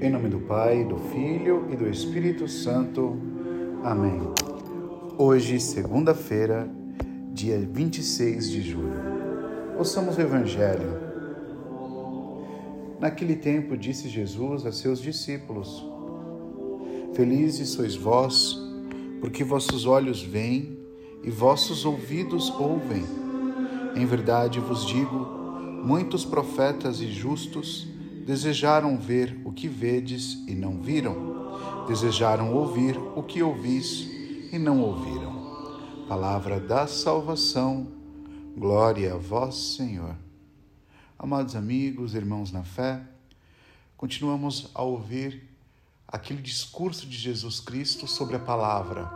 Em nome do Pai, do Filho e do Espírito Santo. Amém. Hoje, segunda-feira, dia 26 de julho. Ouçamos o Evangelho. Naquele tempo disse Jesus a seus discípulos: Felizes sois vós, porque vossos olhos veem e vossos ouvidos ouvem. Em verdade vos digo, muitos profetas e justos desejaram ver o que vedes e não viram, desejaram ouvir o que ouvis e não ouviram. Palavra da salvação, glória a vós, Senhor. Amados amigos, irmãos na fé, continuamos a ouvir aquele discurso de Jesus Cristo sobre a palavra.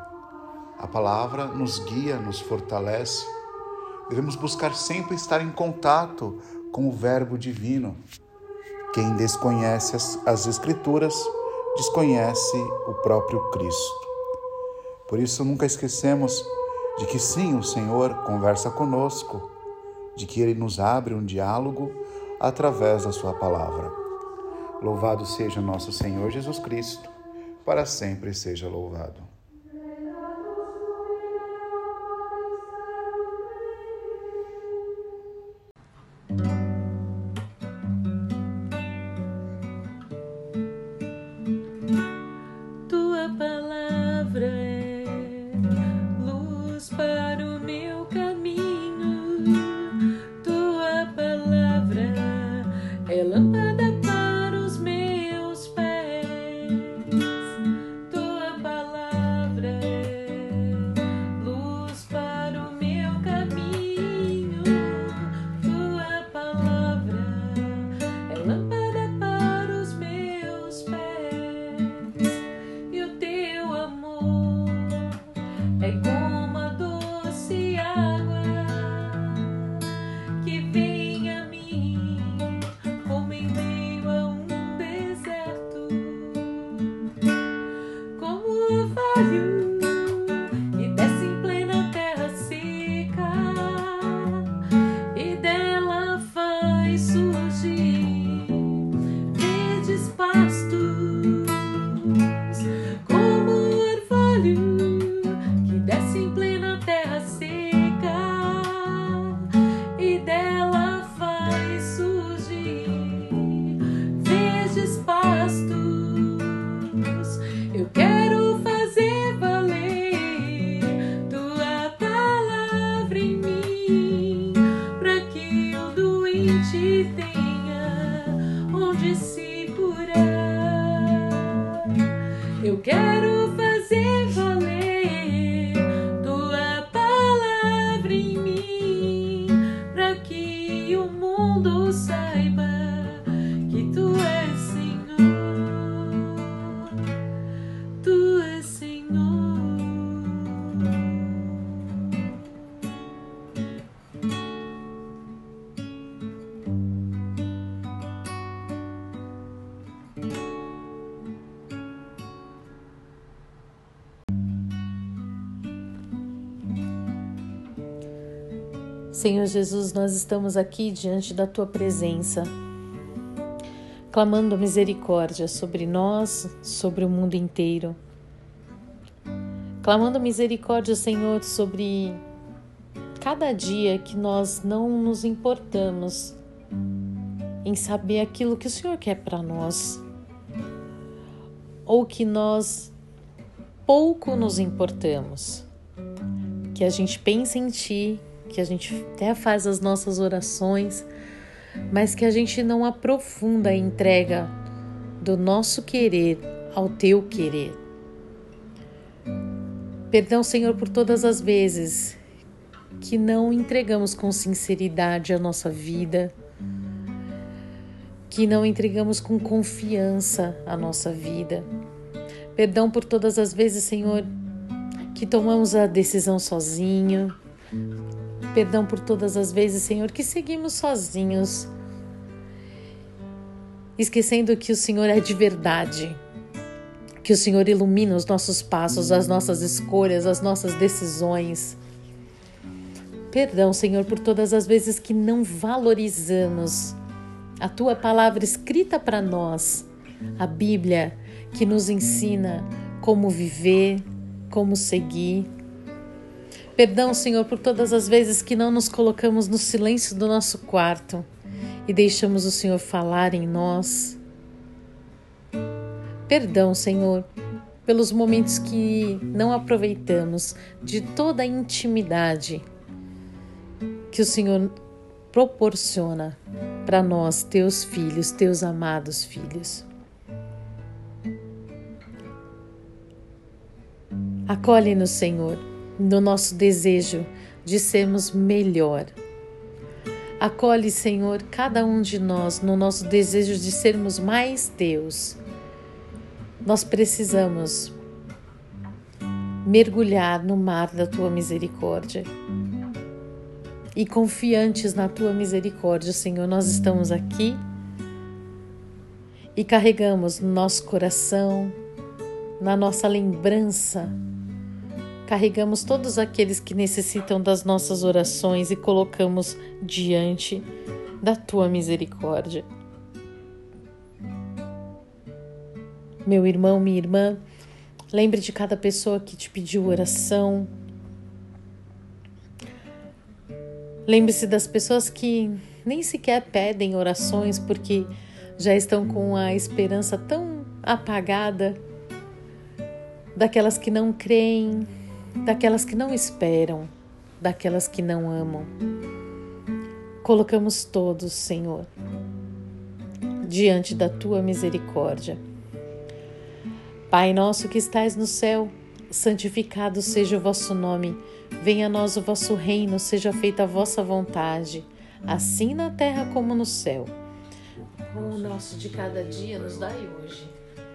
A palavra nos guia, nos fortalece. Devemos buscar sempre estar em contato com o Verbo Divino, quem desconhece as, as Escrituras desconhece o próprio Cristo. Por isso, nunca esquecemos de que sim, o Senhor conversa conosco, de que Ele nos abre um diálogo através da Sua palavra. Louvado seja nosso Senhor Jesus Cristo, para sempre seja louvado. Senhor Jesus, nós estamos aqui diante da tua presença, clamando misericórdia sobre nós, sobre o mundo inteiro. Clamando misericórdia, Senhor, sobre cada dia que nós não nos importamos em saber aquilo que o Senhor quer para nós, ou que nós pouco nos importamos. Que a gente pense em Ti que a gente até faz as nossas orações, mas que a gente não aprofunda a entrega do nosso querer ao teu querer. Perdão, Senhor, por todas as vezes que não entregamos com sinceridade a nossa vida, que não entregamos com confiança a nossa vida. Perdão por todas as vezes, Senhor, que tomamos a decisão sozinho, Perdão por todas as vezes, Senhor, que seguimos sozinhos, esquecendo que o Senhor é de verdade, que o Senhor ilumina os nossos passos, as nossas escolhas, as nossas decisões. Perdão, Senhor, por todas as vezes que não valorizamos a tua palavra escrita para nós, a Bíblia que nos ensina como viver, como seguir. Perdão, Senhor, por todas as vezes que não nos colocamos no silêncio do nosso quarto e deixamos o Senhor falar em nós. Perdão, Senhor, pelos momentos que não aproveitamos de toda a intimidade que o Senhor proporciona para nós, teus filhos, teus amados filhos. Acolhe-nos, Senhor, no nosso desejo de sermos melhor. Acolhe, Senhor, cada um de nós no nosso desejo de sermos mais teus. Nós precisamos mergulhar no mar da tua misericórdia. E confiantes na tua misericórdia, Senhor, nós estamos aqui e carregamos no nosso coração, na nossa lembrança, carregamos todos aqueles que necessitam das nossas orações e colocamos diante da tua misericórdia. Meu irmão, minha irmã, lembre de cada pessoa que te pediu oração. Lembre-se das pessoas que nem sequer pedem orações porque já estão com a esperança tão apagada, daquelas que não creem, daquelas que não esperam, daquelas que não amam. Colocamos todos, Senhor, diante da tua misericórdia. Pai nosso que estais no céu, santificado seja o vosso nome. Venha a nós o vosso reino, seja feita a vossa vontade, assim na terra como no céu. O nosso de cada dia nos dai hoje.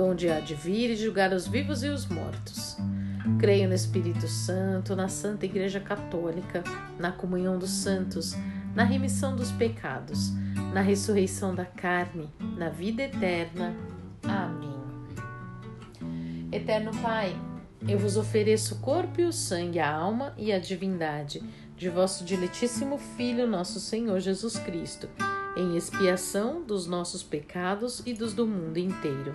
donde há de vir e julgar os vivos e os mortos. Creio no Espírito Santo, na Santa Igreja Católica, na comunhão dos santos, na remissão dos pecados, na ressurreição da carne, na vida eterna. Amém. Eterno Pai, eu vos ofereço o corpo e o sangue, a alma e a divindade de vosso diletíssimo Filho, nosso Senhor Jesus Cristo, em expiação dos nossos pecados e dos do mundo inteiro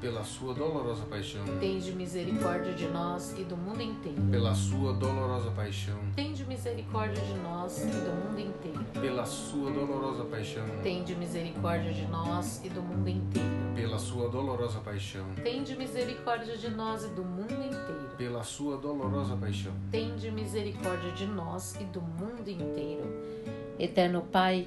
pela sua dolorosa paixão, Tende misericórdia de nós e do mundo inteiro. pela sua dolorosa paixão, Tende misericórdia de nós e do mundo inteiro. pela sua dolorosa paixão, Tende misericórdia de nós e do mundo inteiro. pela sua dolorosa paixão, Tende misericórdia de nós e do mundo inteiro. pela sua dolorosa paixão, Tende misericórdia de nós e do mundo inteiro. Eterno Pai,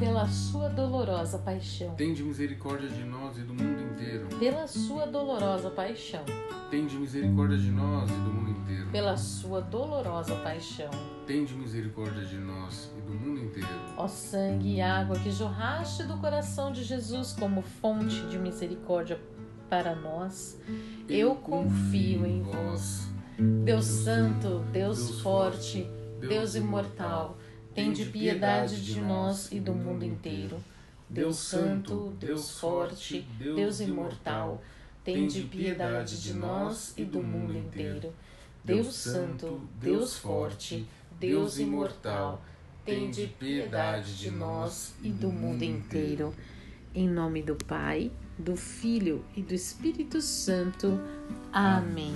Pela sua dolorosa paixão, Tende misericórdia de nós e do mundo inteiro. pela sua dolorosa paixão, Tende misericórdia de nós e do mundo inteiro. pela sua dolorosa paixão. Tende misericórdia de nós e do mundo inteiro. Ó sangue e água que jorraste do coração de Jesus como fonte de misericórdia para nós, eu confio em vós. Deus Santo, Deus Forte, Deus Imortal, tende piedade de nós e do mundo inteiro. Deus Santo, Deus Forte, Deus Imortal, tende piedade de nós e do mundo inteiro. Deus Santo, Deus Forte, Deus Imortal, tende piedade de nós e do mundo inteiro. Em nome do Pai, do Filho e do Espírito Santo. Amém.